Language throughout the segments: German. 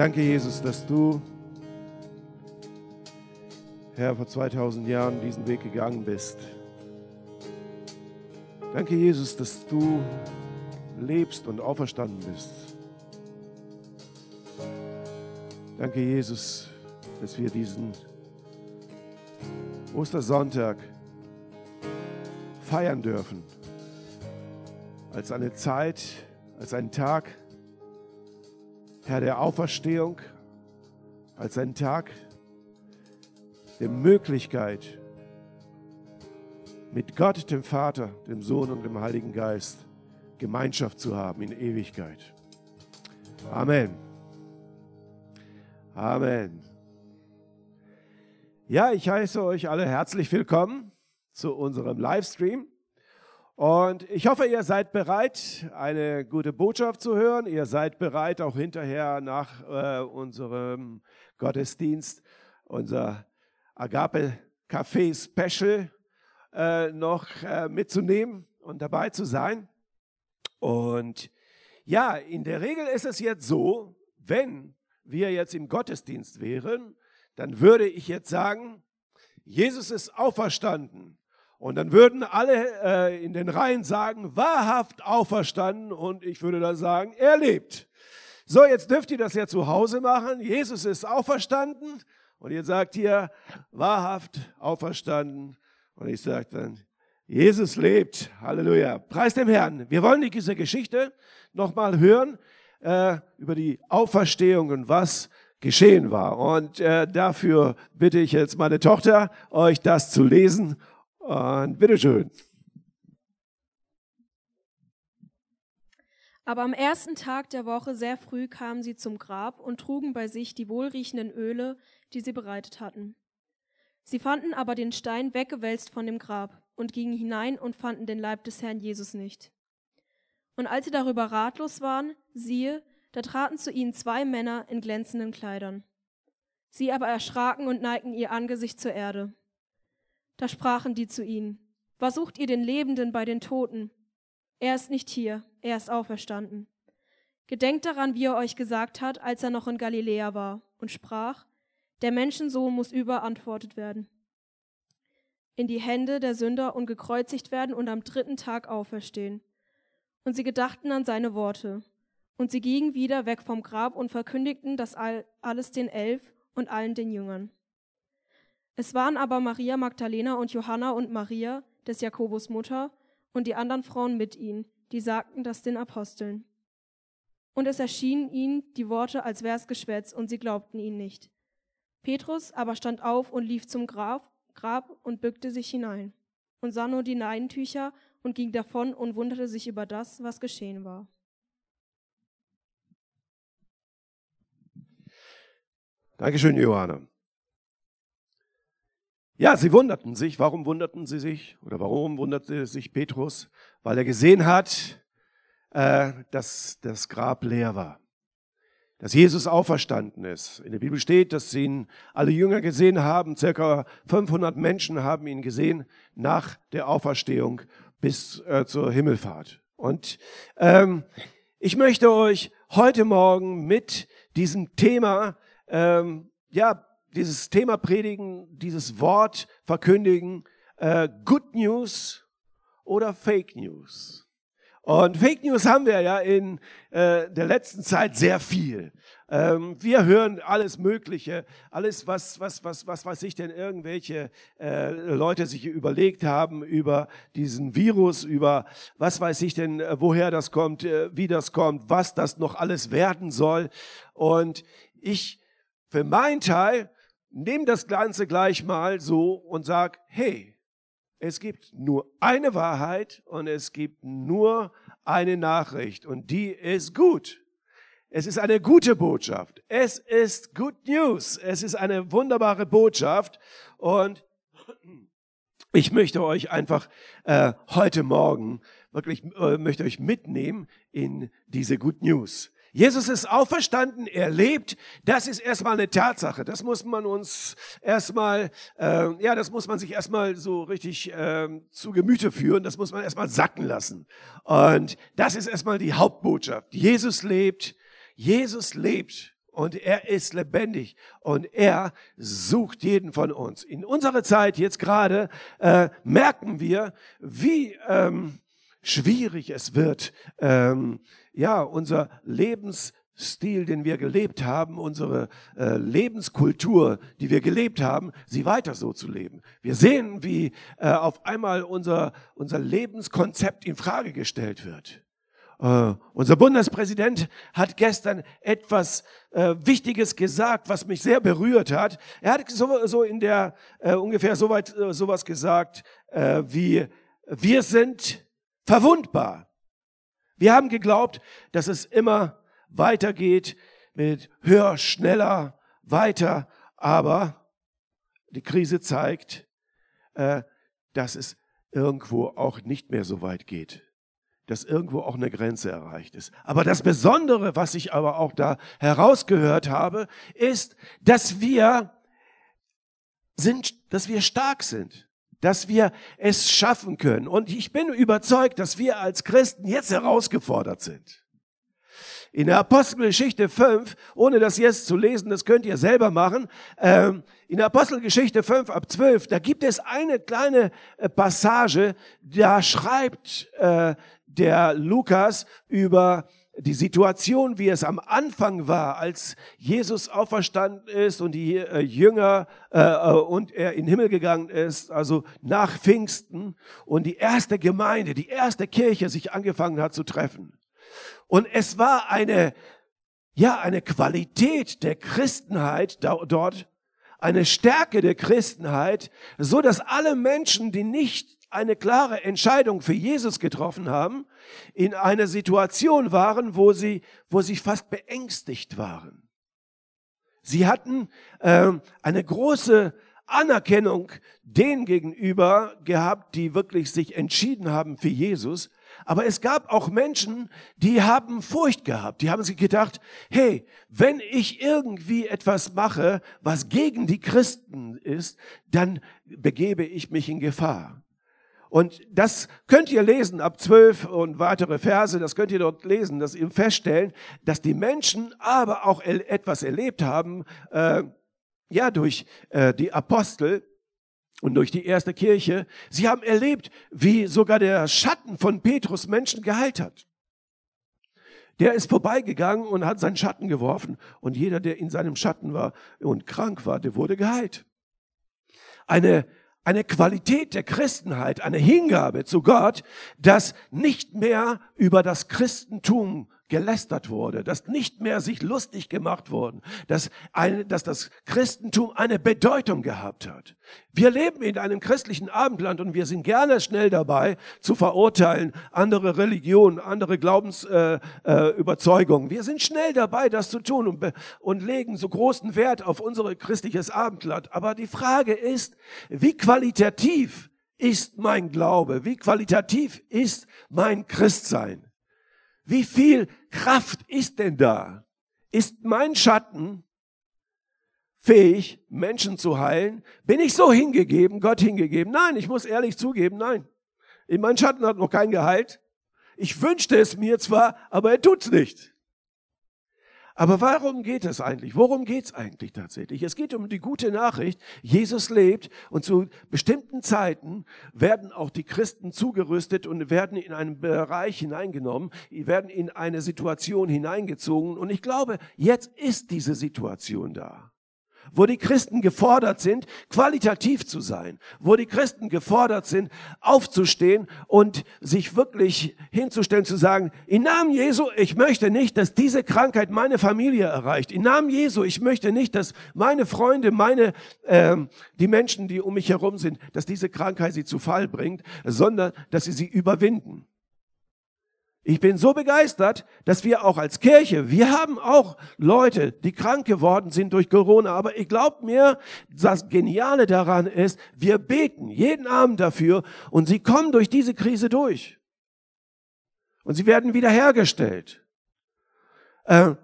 Danke, Jesus, dass du, Herr, vor 2000 Jahren diesen Weg gegangen bist. Danke, Jesus, dass du lebst und auferstanden bist. Danke, Jesus, dass wir diesen Ostersonntag feiern dürfen. Als eine Zeit, als einen Tag, Herr, der Auferstehung, als einen Tag der Möglichkeit, mit Gott, dem Vater, dem Sohn und dem Heiligen Geist Gemeinschaft zu haben in Ewigkeit. Amen. Amen. Ja, ich heiße euch alle herzlich willkommen zu unserem Livestream. Und ich hoffe, ihr seid bereit, eine gute Botschaft zu hören. Ihr seid bereit, auch hinterher nach äh, unserem Gottesdienst unser Agape Café Special äh, noch äh, mitzunehmen und dabei zu sein. Und ja, in der Regel ist es jetzt so, wenn wir jetzt im Gottesdienst wären, dann würde ich jetzt sagen, Jesus ist auferstanden. Und dann würden alle äh, in den Reihen sagen, wahrhaft auferstanden. Und ich würde dann sagen, er lebt. So, jetzt dürft ihr das ja zu Hause machen. Jesus ist auferstanden. Und ihr sagt hier, wahrhaft auferstanden. Und ich sage dann, Jesus lebt. Halleluja. Preis dem Herrn. Wir wollen diese Geschichte nochmal hören äh, über die Auferstehung und was geschehen war. Und äh, dafür bitte ich jetzt meine Tochter, euch das zu lesen. Und bitteschön. Aber am ersten Tag der Woche sehr früh kamen sie zum Grab und trugen bei sich die wohlriechenden Öle, die sie bereitet hatten. Sie fanden aber den Stein weggewälzt von dem Grab und gingen hinein und fanden den Leib des Herrn Jesus nicht. Und als sie darüber ratlos waren, siehe, da traten zu ihnen zwei Männer in glänzenden Kleidern. Sie aber erschraken und neigten ihr Angesicht zur Erde. Da sprachen die zu ihnen, was sucht ihr den Lebenden bei den Toten? Er ist nicht hier, er ist auferstanden. Gedenkt daran, wie er euch gesagt hat, als er noch in Galiläa war, und sprach, der Menschensohn muss überantwortet werden, in die Hände der Sünder und gekreuzigt werden und am dritten Tag auferstehen. Und sie gedachten an seine Worte. Und sie gingen wieder weg vom Grab und verkündigten das alles den Elf und allen den Jüngern. Es waren aber Maria Magdalena und Johanna und Maria, des Jakobus Mutter, und die anderen Frauen mit ihnen, die sagten das den Aposteln. Und es erschienen ihnen die Worte als wär's Geschwätz, und sie glaubten ihnen nicht. Petrus aber stand auf und lief zum Grab, Grab und bückte sich hinein und sah nur die Leintücher und ging davon und wunderte sich über das, was geschehen war. Dankeschön, Johanna. Ja, sie wunderten sich. Warum wunderten sie sich? Oder warum wunderte sich Petrus? Weil er gesehen hat, äh, dass das Grab leer war. Dass Jesus auferstanden ist. In der Bibel steht, dass ihn alle Jünger gesehen haben. Circa 500 Menschen haben ihn gesehen nach der Auferstehung bis äh, zur Himmelfahrt. Und ähm, ich möchte euch heute Morgen mit diesem Thema ähm, ja dieses Thema predigen, dieses Wort verkündigen, äh, Good News oder Fake News. Und Fake News haben wir ja in äh, der letzten Zeit sehr viel. Ähm, wir hören alles Mögliche, alles, was, was, was, was weiß ich denn, irgendwelche äh, Leute sich überlegt haben über diesen Virus, über was weiß ich denn, äh, woher das kommt, äh, wie das kommt, was das noch alles werden soll. Und ich, für meinen Teil, nehme das Ganze gleich mal so und sag, hey, es gibt nur eine Wahrheit und es gibt nur eine Nachricht und die ist gut. Es ist eine gute Botschaft. Es ist Good News. Es ist eine wunderbare Botschaft und ich möchte euch einfach äh, heute Morgen wirklich äh, möchte euch mitnehmen in diese Good News. Jesus ist auferstanden, er lebt. Das ist erstmal eine Tatsache. Das muss man uns erstmal, äh, ja, das muss man sich erstmal so richtig äh, zu Gemüte führen. Das muss man erstmal sacken lassen. Und das ist erstmal die Hauptbotschaft. Jesus lebt. Jesus lebt. und er ist lebendig und er sucht jeden von uns. In unserer Zeit jetzt gerade äh, merken wir, wie ähm, schwierig es wird, ähm, ja, unser Lebensstil, den wir gelebt haben, unsere äh, Lebenskultur, die wir gelebt haben, sie weiter so zu leben. Wir sehen, wie äh, auf einmal unser, unser Lebenskonzept in Frage gestellt wird. Uh, unser Bundespräsident hat gestern etwas uh, Wichtiges gesagt, was mich sehr berührt hat. Er hat so, so in der uh, ungefähr so weit sowas gesagt wie wir sind verwundbar. Wir haben geglaubt, dass es immer weitergeht mit höher, schneller, weiter, aber die Krise zeigt, äh, dass es irgendwo auch nicht mehr so weit geht, dass irgendwo auch eine Grenze erreicht ist. Aber das Besondere, was ich aber auch da herausgehört habe, ist, dass wir sind, dass wir stark sind dass wir es schaffen können. Und ich bin überzeugt, dass wir als Christen jetzt herausgefordert sind. In der Apostelgeschichte 5, ohne das jetzt zu lesen, das könnt ihr selber machen, ähm, in der Apostelgeschichte 5 ab 12, da gibt es eine kleine äh, Passage, da schreibt äh, der Lukas über die Situation, wie es am Anfang war, als Jesus auferstanden ist und die äh, Jünger äh, äh, und er in den Himmel gegangen ist, also nach Pfingsten und die erste Gemeinde, die erste Kirche sich angefangen hat zu treffen. Und es war eine, ja, eine Qualität der Christenheit da, dort, eine Stärke der Christenheit, so dass alle Menschen, die nicht eine klare Entscheidung für Jesus getroffen haben, in einer Situation waren, wo sie, wo sie fast beängstigt waren. Sie hatten äh, eine große Anerkennung denen gegenüber gehabt, die wirklich sich entschieden haben für Jesus. Aber es gab auch Menschen, die haben Furcht gehabt. Die haben sich gedacht, hey, wenn ich irgendwie etwas mache, was gegen die Christen ist, dann begebe ich mich in Gefahr. Und das könnt ihr lesen ab zwölf und weitere Verse, das könnt ihr dort lesen, dass ihr feststellen, dass die Menschen aber auch etwas erlebt haben, äh, ja, durch äh, die Apostel und durch die erste Kirche. Sie haben erlebt, wie sogar der Schatten von Petrus Menschen geheilt hat. Der ist vorbeigegangen und hat seinen Schatten geworfen und jeder, der in seinem Schatten war und krank war, der wurde geheilt. Eine eine Qualität der Christenheit, eine Hingabe zu Gott, dass nicht mehr über das Christentum gelästert wurde, dass nicht mehr sich lustig gemacht worden, dass, ein, dass das Christentum eine Bedeutung gehabt hat. Wir leben in einem christlichen Abendland und wir sind gerne schnell dabei zu verurteilen andere Religionen, andere Glaubensüberzeugungen. Äh, äh, wir sind schnell dabei, das zu tun und, und legen so großen Wert auf unser christliches Abendland. Aber die Frage ist, wie qualitativ ist mein Glaube? Wie qualitativ ist mein Christsein? Wie viel Kraft ist denn da? Ist mein Schatten fähig, Menschen zu heilen? Bin ich so hingegeben, Gott hingegeben? Nein, ich muss ehrlich zugeben, nein. Mein Schatten hat noch keinen geheilt. Ich wünschte es mir zwar, aber er tut's nicht. Aber warum geht es eigentlich? Worum geht es eigentlich tatsächlich? Es geht um die gute Nachricht. Jesus lebt und zu bestimmten Zeiten werden auch die Christen zugerüstet und werden in einen Bereich hineingenommen, werden in eine Situation hineingezogen. Und ich glaube, jetzt ist diese Situation da wo die Christen gefordert sind, qualitativ zu sein, wo die Christen gefordert sind, aufzustehen und sich wirklich hinzustellen, zu sagen, im Namen Jesu, ich möchte nicht, dass diese Krankheit meine Familie erreicht. Im Namen Jesu, ich möchte nicht, dass meine Freunde, meine, äh, die Menschen, die um mich herum sind, dass diese Krankheit sie zu Fall bringt, sondern dass sie sie überwinden. Ich bin so begeistert, dass wir auch als Kirche, wir haben auch Leute, die krank geworden sind durch Corona, aber ich glaube mir, das Geniale daran ist, wir beten jeden Abend dafür und sie kommen durch diese Krise durch. Und sie werden wiederhergestellt. Äh,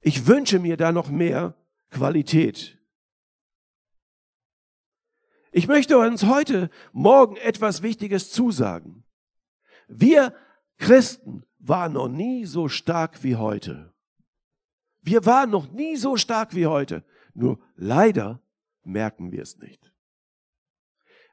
ich wünsche mir da noch mehr Qualität. Ich möchte uns heute Morgen etwas Wichtiges zusagen. Wir Christen waren noch nie so stark wie heute. Wir waren noch nie so stark wie heute. Nur leider merken wir es nicht.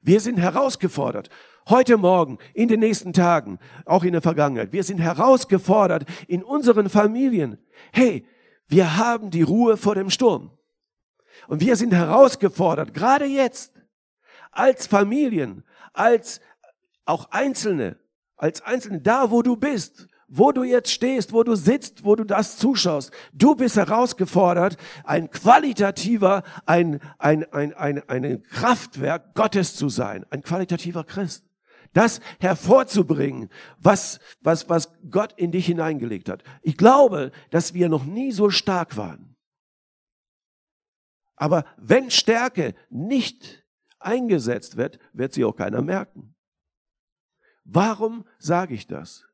Wir sind herausgefordert. Heute Morgen, in den nächsten Tagen, auch in der Vergangenheit. Wir sind herausgefordert in unseren Familien. Hey, wir haben die Ruhe vor dem Sturm. Und wir sind herausgefordert, gerade jetzt, als Familien, als auch Einzelne, als Einzelne, da wo du bist, wo du jetzt stehst, wo du sitzt, wo du das zuschaust. Du bist herausgefordert, ein qualitativer, ein, ein, ein, ein, ein Kraftwerk Gottes zu sein, ein qualitativer Christ. Das hervorzubringen, was, was, was Gott in dich hineingelegt hat. Ich glaube, dass wir noch nie so stark waren. Aber wenn Stärke nicht eingesetzt wird, wird sie auch keiner merken. Warum sage ich das?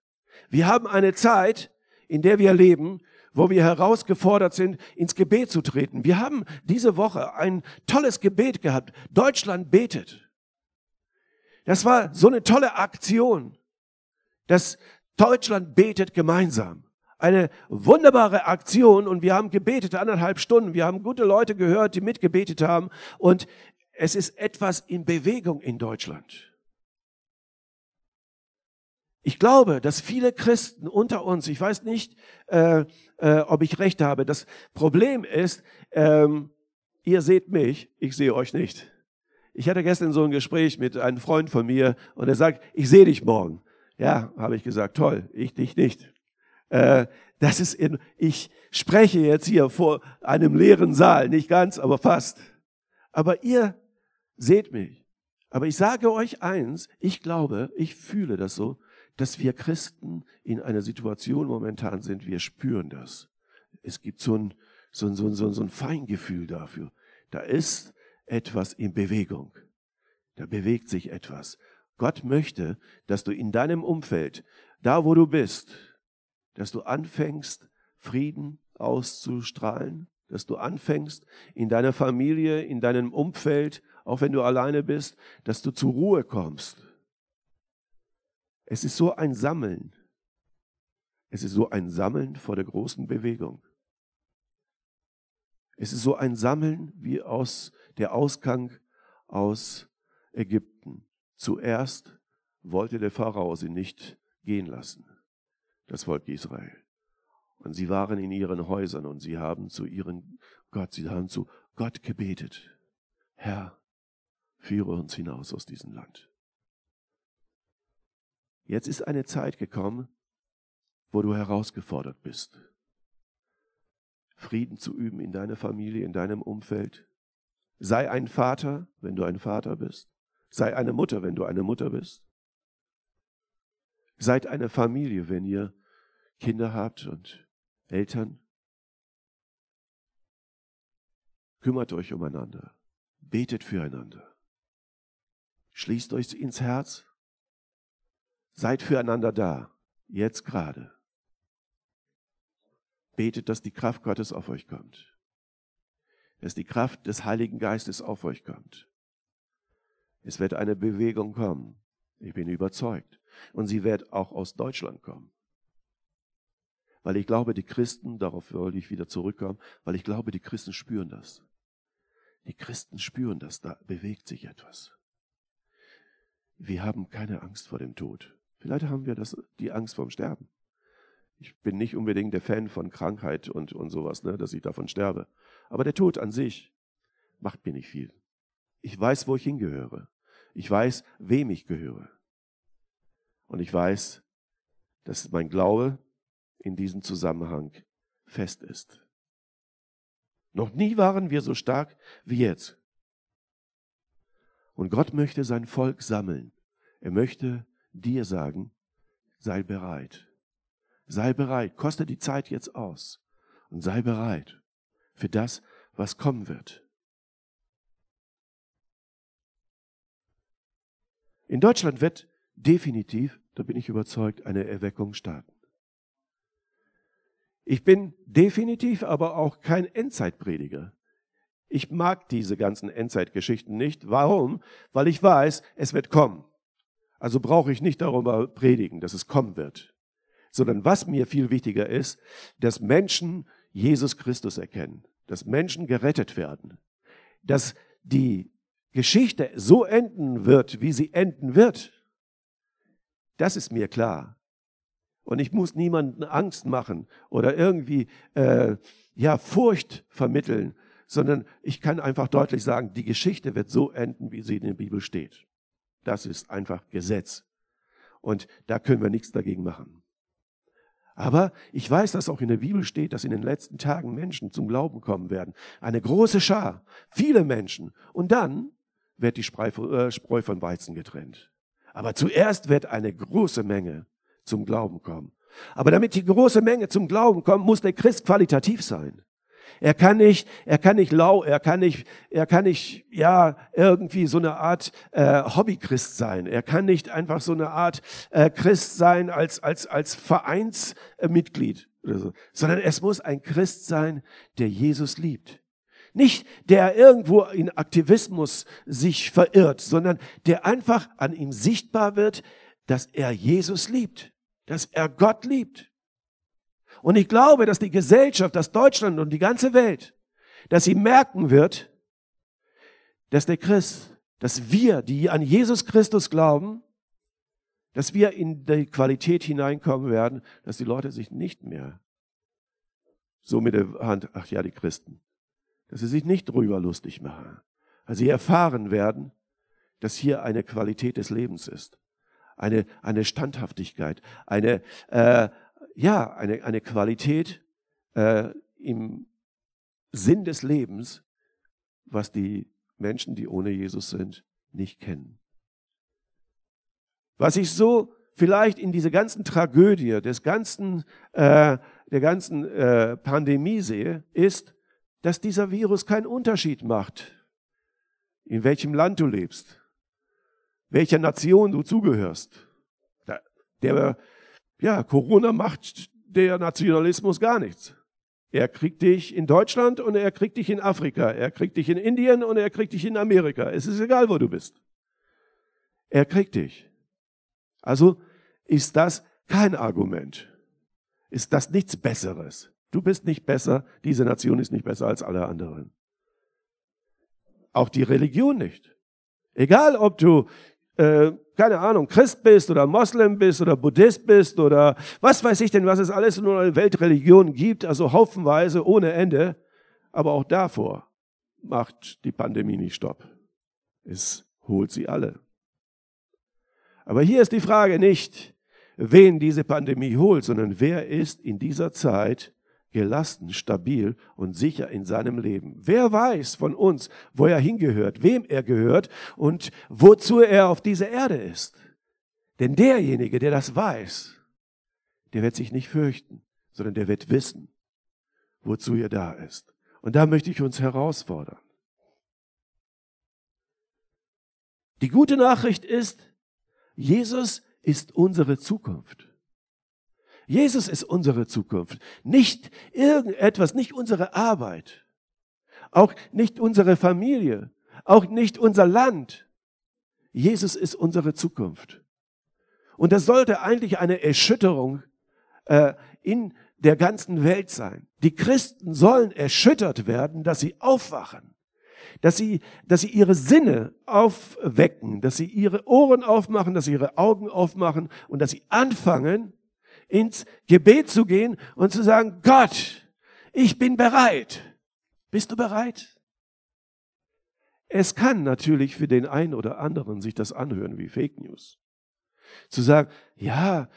Wir haben eine Zeit, in der wir leben, wo wir herausgefordert sind, ins Gebet zu treten. Wir haben diese Woche ein tolles Gebet gehabt. Deutschland betet. Das war so eine tolle Aktion, dass Deutschland betet gemeinsam. Eine wunderbare Aktion und wir haben gebetet anderthalb Stunden. Wir haben gute Leute gehört, die mitgebetet haben und es ist etwas in Bewegung in Deutschland. Ich glaube, dass viele Christen unter uns, ich weiß nicht, äh, äh, ob ich recht habe, das Problem ist, ähm, ihr seht mich, ich sehe euch nicht. Ich hatte gestern so ein Gespräch mit einem Freund von mir und er sagt, ich sehe dich morgen. Ja, habe ich gesagt, toll, ich dich nicht. Äh, das ist in, ich spreche jetzt hier vor einem leeren Saal, nicht ganz, aber fast. Aber ihr seht mich. Aber ich sage euch eins, ich glaube, ich fühle das so, dass wir Christen in einer Situation momentan sind, wir spüren das. Es gibt so ein, so ein, so ein, so ein Feingefühl dafür. Da ist etwas in Bewegung. Da bewegt sich etwas. Gott möchte, dass du in deinem Umfeld, da wo du bist, dass du anfängst, Frieden auszustrahlen, dass du anfängst, in deiner Familie, in deinem Umfeld, auch wenn du alleine bist, dass du zur Ruhe kommst es ist so ein Sammeln. Es ist so ein Sammeln vor der großen Bewegung. Es ist so ein Sammeln wie aus der Ausgang aus Ägypten. Zuerst wollte der Pharao sie nicht gehen lassen, das Volk Israel. Und sie waren in ihren Häusern und sie haben zu ihren Gott, sie haben zu Gott gebetet. Herr, führe uns hinaus aus diesem Land. Jetzt ist eine Zeit gekommen, wo du herausgefordert bist. Frieden zu üben in deiner Familie, in deinem Umfeld. Sei ein Vater, wenn du ein Vater bist. Sei eine Mutter, wenn du eine Mutter bist. Seid eine Familie, wenn ihr Kinder habt und Eltern. Kümmert euch umeinander. Betet füreinander. Schließt euch ins Herz Seid füreinander da, jetzt gerade. Betet, dass die Kraft Gottes auf euch kommt. Dass die Kraft des Heiligen Geistes auf euch kommt. Es wird eine Bewegung kommen. Ich bin überzeugt. Und sie wird auch aus Deutschland kommen. Weil ich glaube, die Christen, darauf wollte ich wieder zurückkommen, weil ich glaube, die Christen spüren das. Die Christen spüren das, da bewegt sich etwas. Wir haben keine Angst vor dem Tod. Vielleicht haben wir das, die Angst vorm Sterben. Ich bin nicht unbedingt der Fan von Krankheit und, und sowas, ne, dass ich davon sterbe. Aber der Tod an sich macht mir nicht viel. Ich weiß, wo ich hingehöre. Ich weiß, wem ich gehöre. Und ich weiß, dass mein Glaube in diesem Zusammenhang fest ist. Noch nie waren wir so stark wie jetzt. Und Gott möchte sein Volk sammeln. Er möchte dir sagen, sei bereit. Sei bereit, koste die Zeit jetzt aus und sei bereit für das, was kommen wird. In Deutschland wird definitiv, da bin ich überzeugt, eine Erweckung starten. Ich bin definitiv aber auch kein Endzeitprediger. Ich mag diese ganzen Endzeitgeschichten nicht. Warum? Weil ich weiß, es wird kommen. Also brauche ich nicht darüber predigen, dass es kommen wird, sondern was mir viel wichtiger ist, dass Menschen Jesus Christus erkennen, dass Menschen gerettet werden, dass die Geschichte so enden wird, wie sie enden wird, das ist mir klar. Und ich muss niemanden Angst machen oder irgendwie äh, ja Furcht vermitteln, sondern ich kann einfach deutlich sagen, die Geschichte wird so enden, wie sie in der Bibel steht. Das ist einfach Gesetz. Und da können wir nichts dagegen machen. Aber ich weiß, dass auch in der Bibel steht, dass in den letzten Tagen Menschen zum Glauben kommen werden. Eine große Schar, viele Menschen. Und dann wird die äh, Spreu von Weizen getrennt. Aber zuerst wird eine große Menge zum Glauben kommen. Aber damit die große Menge zum Glauben kommt, muss der Christ qualitativ sein. Er kann nicht, er kann nicht lau, er kann nicht, er kann nicht, ja, irgendwie so eine Art äh, Hobbychrist sein. Er kann nicht einfach so eine Art äh, Christ sein als als als Vereinsmitglied oder so, sondern es muss ein Christ sein, der Jesus liebt. Nicht der irgendwo in Aktivismus sich verirrt, sondern der einfach an ihm sichtbar wird, dass er Jesus liebt, dass er Gott liebt. Und ich glaube, dass die Gesellschaft, dass Deutschland und die ganze Welt, dass sie merken wird, dass der Christ, dass wir, die an Jesus Christus glauben, dass wir in die Qualität hineinkommen werden, dass die Leute sich nicht mehr so mit der Hand, ach ja, die Christen, dass sie sich nicht drüber lustig machen. Also sie erfahren werden, dass hier eine Qualität des Lebens ist, eine, eine Standhaftigkeit, eine, äh, ja, eine, eine Qualität äh, im Sinn des Lebens, was die Menschen, die ohne Jesus sind, nicht kennen. Was ich so vielleicht in diese ganzen Tragödie des ganzen, äh, der ganzen äh, Pandemie sehe, ist, dass dieser Virus keinen Unterschied macht, in welchem Land du lebst, welcher Nation du zugehörst. Der, ja, Corona macht der Nationalismus gar nichts. Er kriegt dich in Deutschland und er kriegt dich in Afrika. Er kriegt dich in Indien und er kriegt dich in Amerika. Es ist egal, wo du bist. Er kriegt dich. Also ist das kein Argument. Ist das nichts Besseres. Du bist nicht besser, diese Nation ist nicht besser als alle anderen. Auch die Religion nicht. Egal, ob du äh, keine Ahnung, Christ bist oder Moslem bist oder Buddhist bist oder was weiß ich denn, was es alles in der Weltreligion gibt, also haufenweise ohne Ende. Aber auch davor macht die Pandemie nicht Stopp. Es holt sie alle. Aber hier ist die Frage nicht, wen diese Pandemie holt, sondern wer ist in dieser Zeit gelassen, stabil und sicher in seinem Leben. Wer weiß von uns, wo er hingehört, wem er gehört und wozu er auf dieser Erde ist. Denn derjenige, der das weiß, der wird sich nicht fürchten, sondern der wird wissen, wozu er da ist. Und da möchte ich uns herausfordern. Die gute Nachricht ist, Jesus ist unsere Zukunft. Jesus ist unsere Zukunft, nicht irgendetwas, nicht unsere Arbeit, auch nicht unsere Familie, auch nicht unser Land. Jesus ist unsere Zukunft. Und das sollte eigentlich eine Erschütterung äh, in der ganzen Welt sein. Die Christen sollen erschüttert werden, dass sie aufwachen, dass sie, dass sie ihre Sinne aufwecken, dass sie ihre Ohren aufmachen, dass sie ihre Augen aufmachen und dass sie anfangen, ins Gebet zu gehen und zu sagen, Gott, ich bin bereit. Bist du bereit? Es kann natürlich für den einen oder anderen sich das anhören wie Fake News. Zu sagen, ja,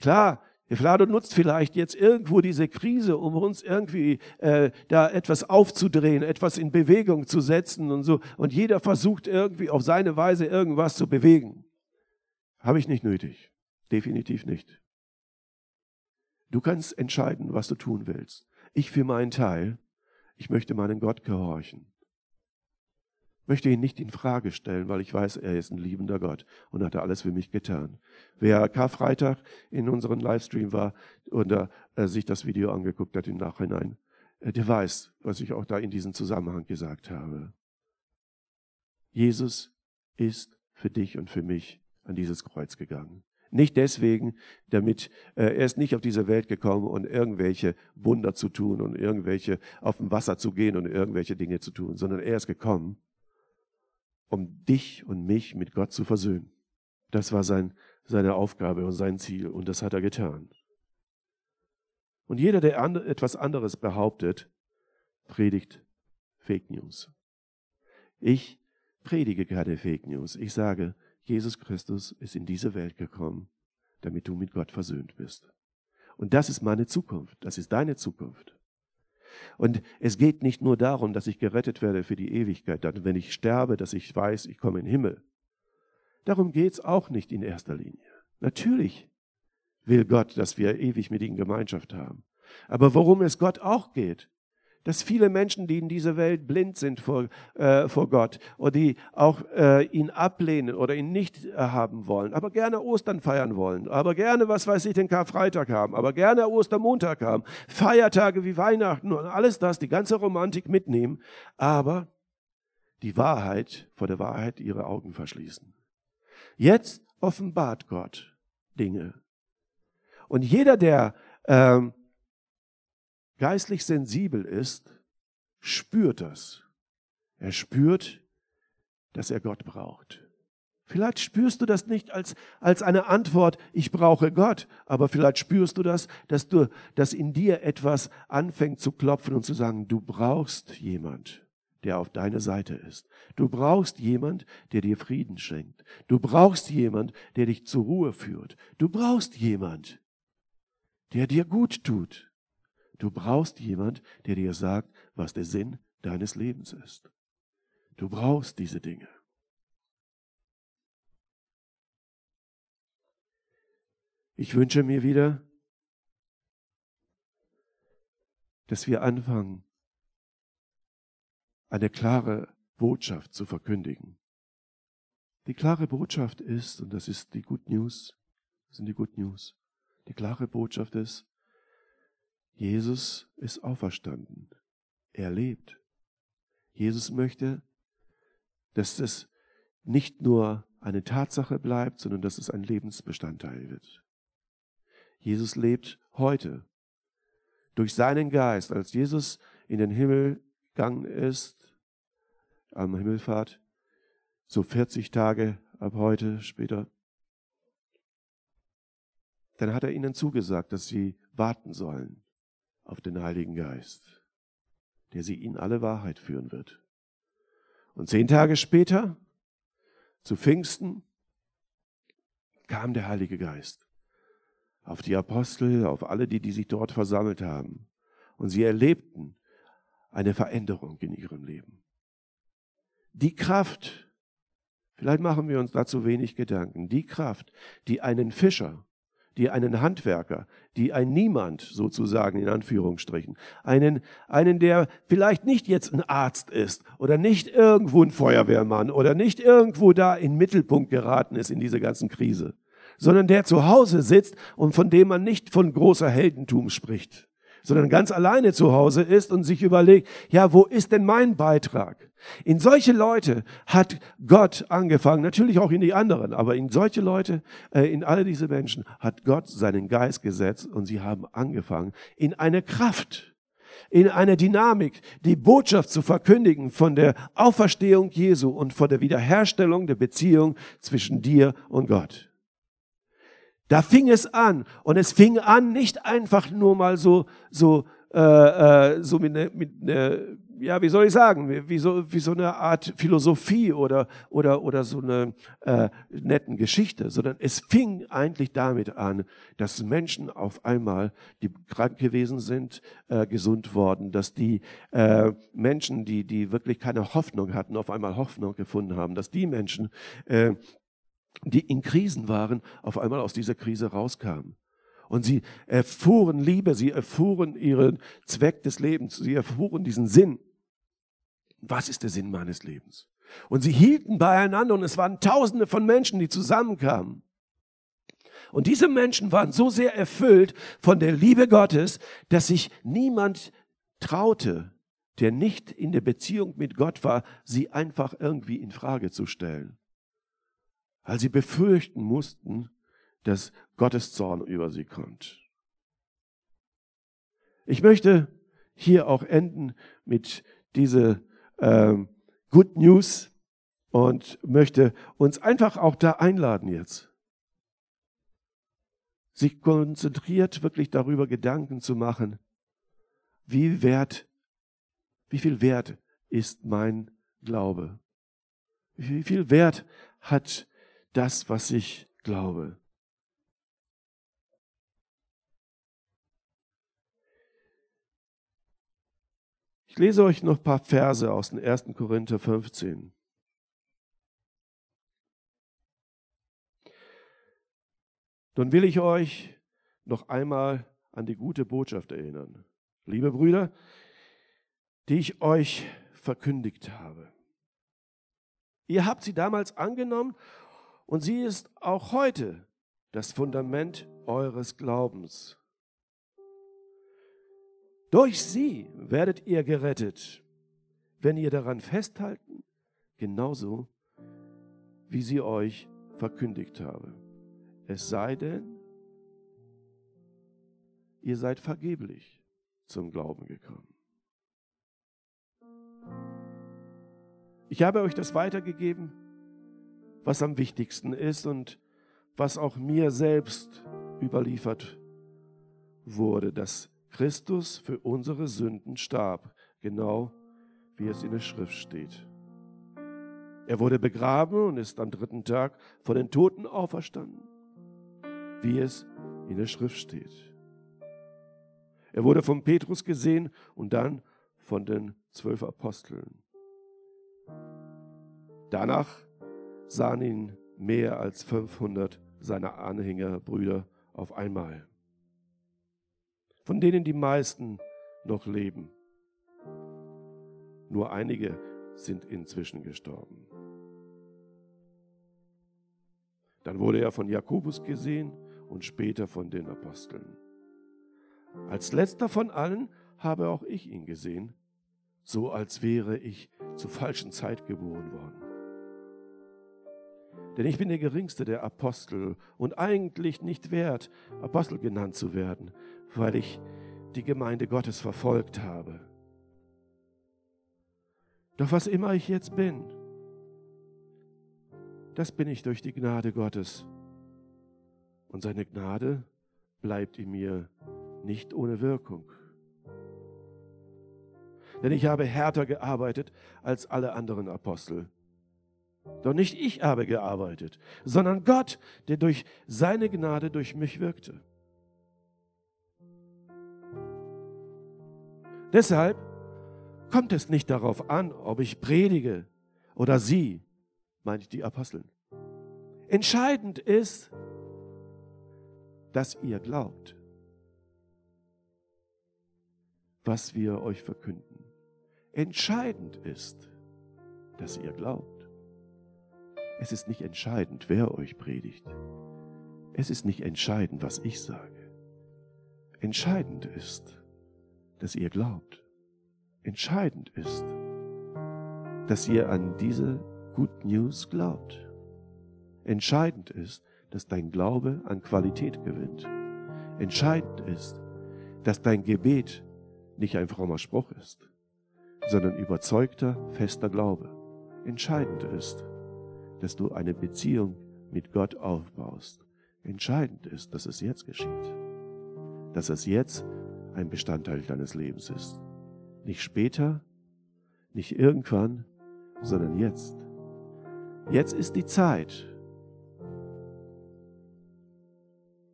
klar, Flado nutzt vielleicht jetzt irgendwo diese Krise, um uns irgendwie äh, da etwas aufzudrehen, etwas in Bewegung zu setzen und so. Und jeder versucht irgendwie auf seine Weise irgendwas zu bewegen. Habe ich nicht nötig. Definitiv nicht. Du kannst entscheiden, was du tun willst. Ich für meinen Teil, ich möchte meinen Gott gehorchen. Möchte ihn nicht in Frage stellen, weil ich weiß, er ist ein liebender Gott und hat alles für mich getan. Wer Karfreitag in unserem Livestream war oder äh, sich das Video angeguckt hat im Nachhinein, äh, der weiß, was ich auch da in diesem Zusammenhang gesagt habe. Jesus ist für dich und für mich an dieses Kreuz gegangen. Nicht deswegen, damit äh, er ist nicht auf diese Welt gekommen, um irgendwelche Wunder zu tun und irgendwelche auf dem Wasser zu gehen und irgendwelche Dinge zu tun, sondern er ist gekommen, um dich und mich mit Gott zu versöhnen. Das war sein, seine Aufgabe und sein Ziel und das hat er getan. Und jeder, der and etwas anderes behauptet, predigt Fake News. Ich predige keine Fake News. Ich sage, Jesus Christus ist in diese Welt gekommen, damit du mit Gott versöhnt bist. Und das ist meine Zukunft, das ist deine Zukunft. Und es geht nicht nur darum, dass ich gerettet werde für die Ewigkeit, dann wenn ich sterbe, dass ich weiß, ich komme in den Himmel. Darum geht es auch nicht in erster Linie. Natürlich will Gott, dass wir ewig mit ihm Gemeinschaft haben. Aber worum es Gott auch geht, dass viele Menschen, die in dieser Welt blind sind vor, äh, vor Gott oder die auch äh, ihn ablehnen oder ihn nicht äh, haben wollen, aber gerne Ostern feiern wollen, aber gerne, was weiß ich, den Karfreitag haben, aber gerne Ostermontag haben, Feiertage wie Weihnachten und alles das, die ganze Romantik mitnehmen, aber die Wahrheit, vor der Wahrheit ihre Augen verschließen. Jetzt offenbart Gott Dinge. Und jeder, der ähm, geistlich sensibel ist, spürt das. Er spürt, dass er Gott braucht. Vielleicht spürst du das nicht als, als eine Antwort, ich brauche Gott, aber vielleicht spürst du das, dass du, dass in dir etwas anfängt zu klopfen und zu sagen, du brauchst jemand, der auf deiner Seite ist. Du brauchst jemand, der dir Frieden schenkt. Du brauchst jemand, der dich zur Ruhe führt. Du brauchst jemand, der dir gut tut. Du brauchst jemand, der dir sagt, was der Sinn deines Lebens ist. Du brauchst diese Dinge. Ich wünsche mir wieder, dass wir anfangen, eine klare Botschaft zu verkündigen. Die klare Botschaft ist, und das ist die Good News, das sind die Good News, die klare Botschaft ist, Jesus ist auferstanden. Er lebt. Jesus möchte, dass es nicht nur eine Tatsache bleibt, sondern dass es ein Lebensbestandteil wird. Jesus lebt heute. Durch seinen Geist, als Jesus in den Himmel gegangen ist, am Himmelfahrt, so 40 Tage ab heute später, dann hat er ihnen zugesagt, dass sie warten sollen auf den Heiligen Geist, der sie in alle Wahrheit führen wird. Und zehn Tage später, zu Pfingsten, kam der Heilige Geist auf die Apostel, auf alle, die, die sich dort versammelt haben. Und sie erlebten eine Veränderung in ihrem Leben. Die Kraft, vielleicht machen wir uns dazu wenig Gedanken, die Kraft, die einen Fischer die einen Handwerker, die ein Niemand sozusagen in Anführungsstrichen, einen, einen, der vielleicht nicht jetzt ein Arzt ist oder nicht irgendwo ein Feuerwehrmann oder nicht irgendwo da in Mittelpunkt geraten ist in diese ganzen Krise, sondern der zu Hause sitzt und von dem man nicht von großer Heldentum spricht, sondern ganz alleine zu Hause ist und sich überlegt, ja, wo ist denn mein Beitrag? In solche Leute hat Gott angefangen, natürlich auch in die anderen, aber in solche Leute, äh, in alle diese Menschen hat Gott seinen Geist gesetzt und sie haben angefangen, in eine Kraft, in eine Dynamik, die Botschaft zu verkündigen von der Auferstehung Jesu und von der Wiederherstellung der Beziehung zwischen dir und Gott. Da fing es an. Und es fing an nicht einfach nur mal so so äh, äh, so mit, ne, mit ne, ja wie soll ich sagen wie so wie so eine Art Philosophie oder oder oder so eine äh, netten Geschichte, sondern es fing eigentlich damit an, dass Menschen auf einmal, die krank gewesen sind, äh, gesund worden, dass die äh, Menschen, die die wirklich keine Hoffnung hatten, auf einmal Hoffnung gefunden haben, dass die Menschen äh, die in Krisen waren, auf einmal aus dieser Krise rauskamen. Und sie erfuhren Liebe, sie erfuhren ihren Zweck des Lebens, sie erfuhren diesen Sinn. Was ist der Sinn meines Lebens? Und sie hielten beieinander und es waren Tausende von Menschen, die zusammenkamen. Und diese Menschen waren so sehr erfüllt von der Liebe Gottes, dass sich niemand traute, der nicht in der Beziehung mit Gott war, sie einfach irgendwie in Frage zu stellen weil sie befürchten mussten, dass Gottes Zorn über sie kommt. Ich möchte hier auch enden mit dieser ähm, Good News und möchte uns einfach auch da einladen jetzt, sich konzentriert wirklich darüber Gedanken zu machen, wie wert, wie viel Wert ist mein Glaube? Wie viel Wert hat das, was ich glaube? Ich lese euch noch ein paar Verse aus dem 1. Korinther 15. Nun will ich euch noch einmal an die gute Botschaft erinnern. Liebe Brüder, die ich euch verkündigt habe. Ihr habt sie damals angenommen und sie ist auch heute das Fundament eures Glaubens. Durch sie werdet ihr gerettet, wenn ihr daran festhalten, genauso wie sie euch verkündigt habe. Es sei denn, ihr seid vergeblich zum Glauben gekommen. Ich habe euch das weitergegeben, was am wichtigsten ist und was auch mir selbst überliefert wurde, dass Christus für unsere Sünden starb, genau wie es in der Schrift steht. Er wurde begraben und ist am dritten Tag von den Toten auferstanden, wie es in der Schrift steht. Er wurde von Petrus gesehen und dann von den zwölf Aposteln. Danach sahen ihn mehr als 500 seiner Anhänger, Brüder auf einmal von denen die meisten noch leben. Nur einige sind inzwischen gestorben. Dann wurde er von Jakobus gesehen und später von den Aposteln. Als letzter von allen habe auch ich ihn gesehen, so als wäre ich zur falschen Zeit geboren worden. Denn ich bin der geringste der Apostel und eigentlich nicht wert, Apostel genannt zu werden, weil ich die Gemeinde Gottes verfolgt habe. Doch was immer ich jetzt bin, das bin ich durch die Gnade Gottes. Und seine Gnade bleibt in mir nicht ohne Wirkung. Denn ich habe härter gearbeitet als alle anderen Apostel. Doch nicht ich habe gearbeitet, sondern Gott, der durch seine Gnade durch mich wirkte. Deshalb kommt es nicht darauf an, ob ich predige oder sie, meine ich die Aposteln. Entscheidend ist, dass ihr glaubt, was wir euch verkünden. Entscheidend ist, dass ihr glaubt. Es ist nicht entscheidend, wer euch predigt. Es ist nicht entscheidend, was ich sage. Entscheidend ist, dass ihr glaubt. Entscheidend ist, dass ihr an diese Good News glaubt. Entscheidend ist, dass dein Glaube an Qualität gewinnt. Entscheidend ist, dass dein Gebet nicht ein frommer Spruch ist, sondern überzeugter, fester Glaube. Entscheidend ist, dass du eine Beziehung mit Gott aufbaust. Entscheidend ist, dass es jetzt geschieht. Dass es jetzt ein Bestandteil deines Lebens ist. Nicht später, nicht irgendwann, sondern jetzt. Jetzt ist die Zeit.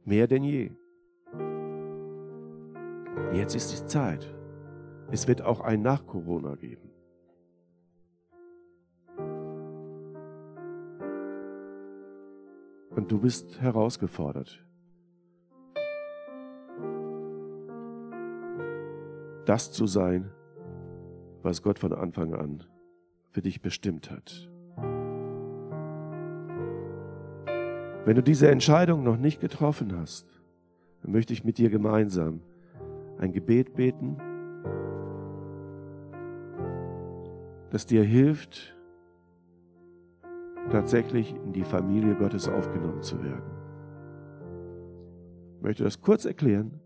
Mehr denn je. Jetzt ist die Zeit. Es wird auch ein Nach Corona geben. Und du bist herausgefordert. das zu sein, was Gott von Anfang an für dich bestimmt hat. Wenn du diese Entscheidung noch nicht getroffen hast, dann möchte ich mit dir gemeinsam ein Gebet beten, das dir hilft, tatsächlich in die Familie Gottes aufgenommen zu werden. Ich möchte das kurz erklären.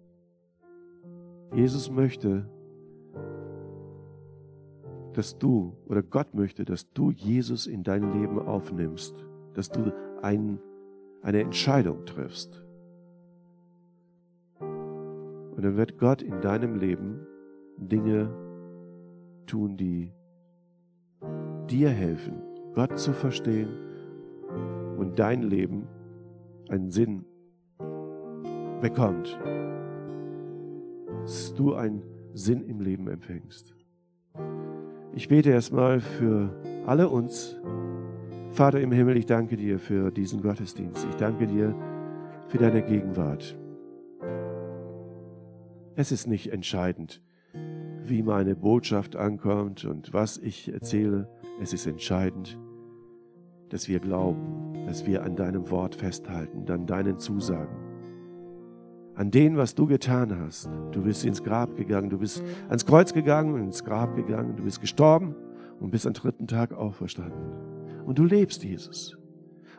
Jesus möchte, dass du oder Gott möchte, dass du Jesus in dein Leben aufnimmst, dass du ein, eine Entscheidung triffst. Und dann wird Gott in deinem Leben Dinge tun, die dir helfen, Gott zu verstehen und dein Leben einen Sinn bekommt. Dass du einen Sinn im Leben empfängst. Ich bete erstmal für alle uns. Vater im Himmel, ich danke dir für diesen Gottesdienst. Ich danke dir für deine Gegenwart. Es ist nicht entscheidend, wie meine Botschaft ankommt und was ich erzähle. Es ist entscheidend, dass wir glauben, dass wir an deinem Wort festhalten, an deinen Zusagen, an dem, was du getan hast. Du bist ins Grab gegangen, du bist ans Kreuz gegangen und ins Grab gegangen, du bist gestorben und bist am dritten Tag auferstanden. Und du lebst, Jesus.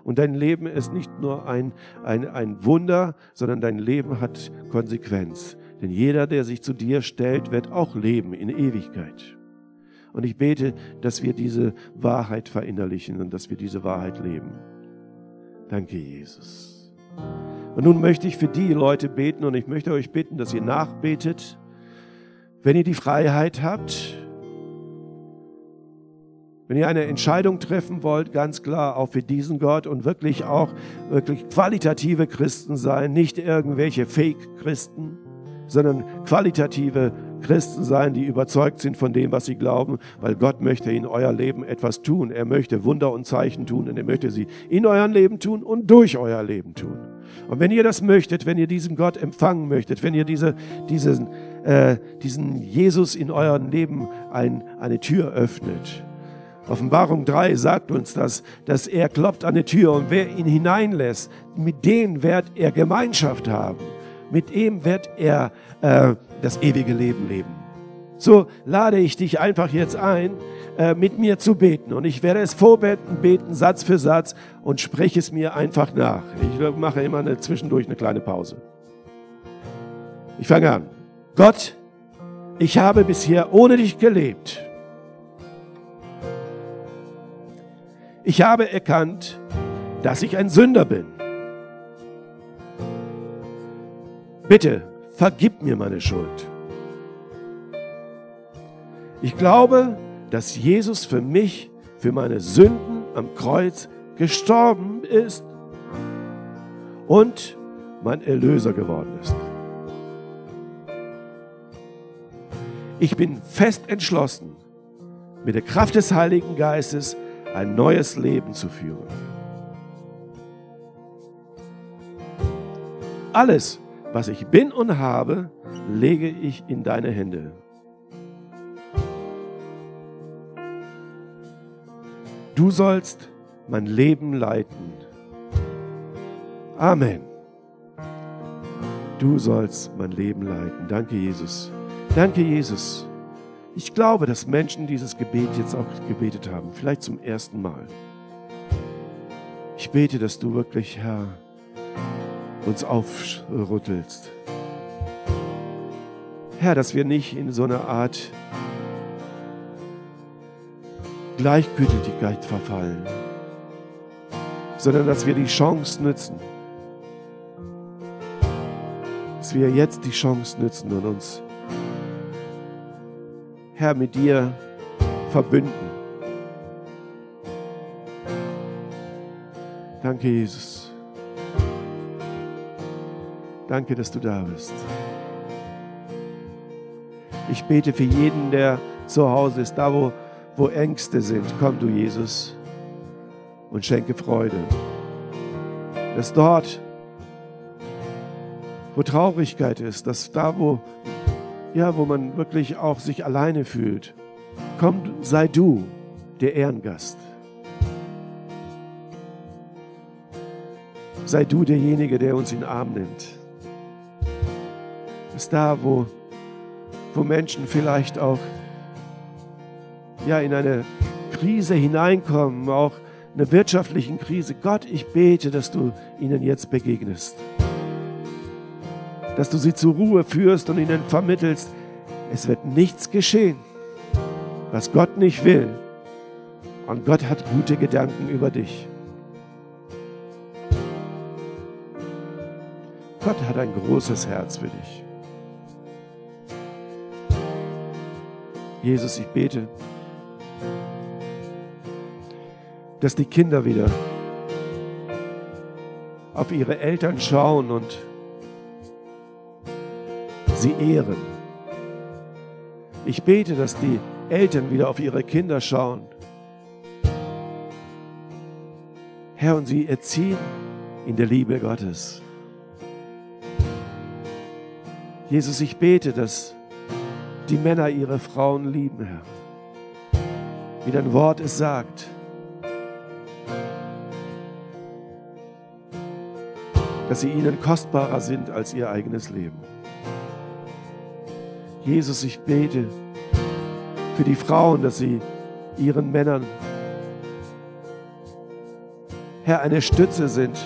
Und dein Leben ist nicht nur ein, ein, ein Wunder, sondern dein Leben hat Konsequenz. Denn jeder, der sich zu dir stellt, wird auch leben in Ewigkeit. Und ich bete, dass wir diese Wahrheit verinnerlichen und dass wir diese Wahrheit leben. Danke, Jesus. Und nun möchte ich für die Leute beten und ich möchte euch bitten, dass ihr nachbetet. Wenn ihr die Freiheit habt, wenn ihr eine Entscheidung treffen wollt, ganz klar auch für diesen Gott und wirklich auch wirklich qualitative Christen sein, nicht irgendwelche Fake-Christen, sondern qualitative Christen sein, die überzeugt sind von dem, was sie glauben, weil Gott möchte in euer Leben etwas tun. Er möchte Wunder und Zeichen tun und er möchte sie in eurem Leben tun und durch euer Leben tun. Und wenn ihr das möchtet, wenn ihr diesen Gott empfangen möchtet, wenn ihr diese, diesen, äh, diesen Jesus in eurem Leben ein, eine Tür öffnet, Offenbarung 3 sagt uns das, dass er klopft an die Tür und wer ihn hineinlässt, mit denen wird er Gemeinschaft haben mit ihm wird er äh, das ewige Leben leben. So lade ich dich einfach jetzt ein, äh, mit mir zu beten. Und ich werde es vorbeten, beten, Satz für Satz und spreche es mir einfach nach. Ich mache immer eine, zwischendurch eine kleine Pause. Ich fange an. Gott, ich habe bisher ohne dich gelebt. Ich habe erkannt, dass ich ein Sünder bin. Bitte, vergib mir meine Schuld. Ich glaube, dass Jesus für mich, für meine Sünden am Kreuz gestorben ist und mein Erlöser geworden ist. Ich bin fest entschlossen, mit der Kraft des Heiligen Geistes ein neues Leben zu führen. Alles, was ich bin und habe, lege ich in deine Hände. Du sollst mein Leben leiten. Amen. Du sollst mein Leben leiten. Danke, Jesus. Danke, Jesus. Ich glaube, dass Menschen dieses Gebet jetzt auch gebetet haben, vielleicht zum ersten Mal. Ich bete, dass du wirklich, Herr, uns aufrüttelst. Herr, dass wir nicht in so eine Art Gleichgültigkeit verfallen, sondern dass wir die Chance nützen. Dass wir jetzt die Chance nützen und uns, Herr, mit dir verbünden. Danke, Jesus. Danke, dass du da bist. Ich bete für jeden, der zu Hause ist, da wo, wo Ängste sind. Komm du, Jesus, und schenke Freude. Dass dort, wo Traurigkeit ist, dass da, wo, ja, wo man wirklich auch sich alleine fühlt, komm, sei du der Ehrengast. Sei du derjenige, der uns in den Arm nimmt ist da, wo, wo Menschen vielleicht auch ja, in eine Krise hineinkommen, auch eine wirtschaftliche Krise. Gott, ich bete, dass du ihnen jetzt begegnest. dass du sie zur Ruhe führst und ihnen vermittelst, es wird nichts geschehen, was Gott nicht will. Und Gott hat gute Gedanken über dich. Gott hat ein großes Herz für dich. Jesus, ich bete, dass die Kinder wieder auf ihre Eltern schauen und sie ehren. Ich bete, dass die Eltern wieder auf ihre Kinder schauen. Herr, und sie erziehen in der Liebe Gottes. Jesus, ich bete, dass die Männer ihre Frauen lieben, Herr. Wie dein Wort es sagt. Dass sie ihnen kostbarer sind als ihr eigenes Leben. Jesus, ich bete für die Frauen, dass sie ihren Männern, Herr, eine Stütze sind,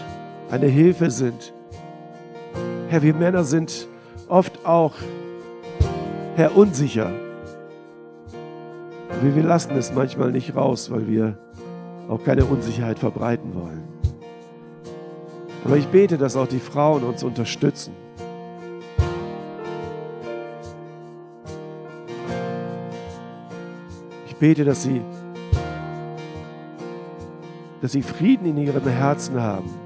eine Hilfe sind. Herr, wir Männer sind oft auch, Herr, unsicher. Wir, wir lassen es manchmal nicht raus, weil wir auch keine Unsicherheit verbreiten wollen. Aber ich bete, dass auch die Frauen uns unterstützen. Ich bete, dass sie, dass sie Frieden in ihrem Herzen haben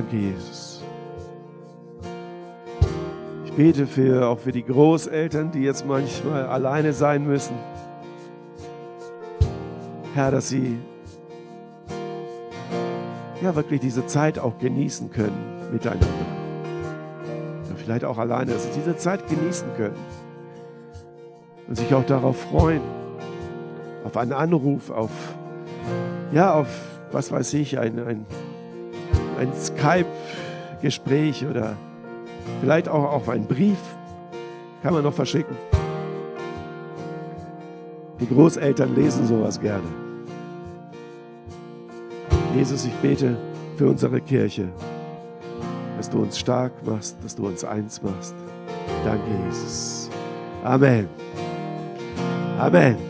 Danke, Jesus. Ich bete für, auch für die Großeltern, die jetzt manchmal alleine sein müssen. Herr, dass sie ja wirklich diese Zeit auch genießen können miteinander. Ja, vielleicht auch alleine, dass sie diese Zeit genießen können und sich auch darauf freuen, auf einen Anruf, auf, ja, auf, was weiß ich, ein, ein ein Skype-Gespräch oder vielleicht auch auf einen Brief. Kann man noch verschicken. Die Großeltern lesen sowas gerne. Jesus, ich bete für unsere Kirche, dass du uns stark machst, dass du uns eins machst. Danke, Jesus. Amen. Amen.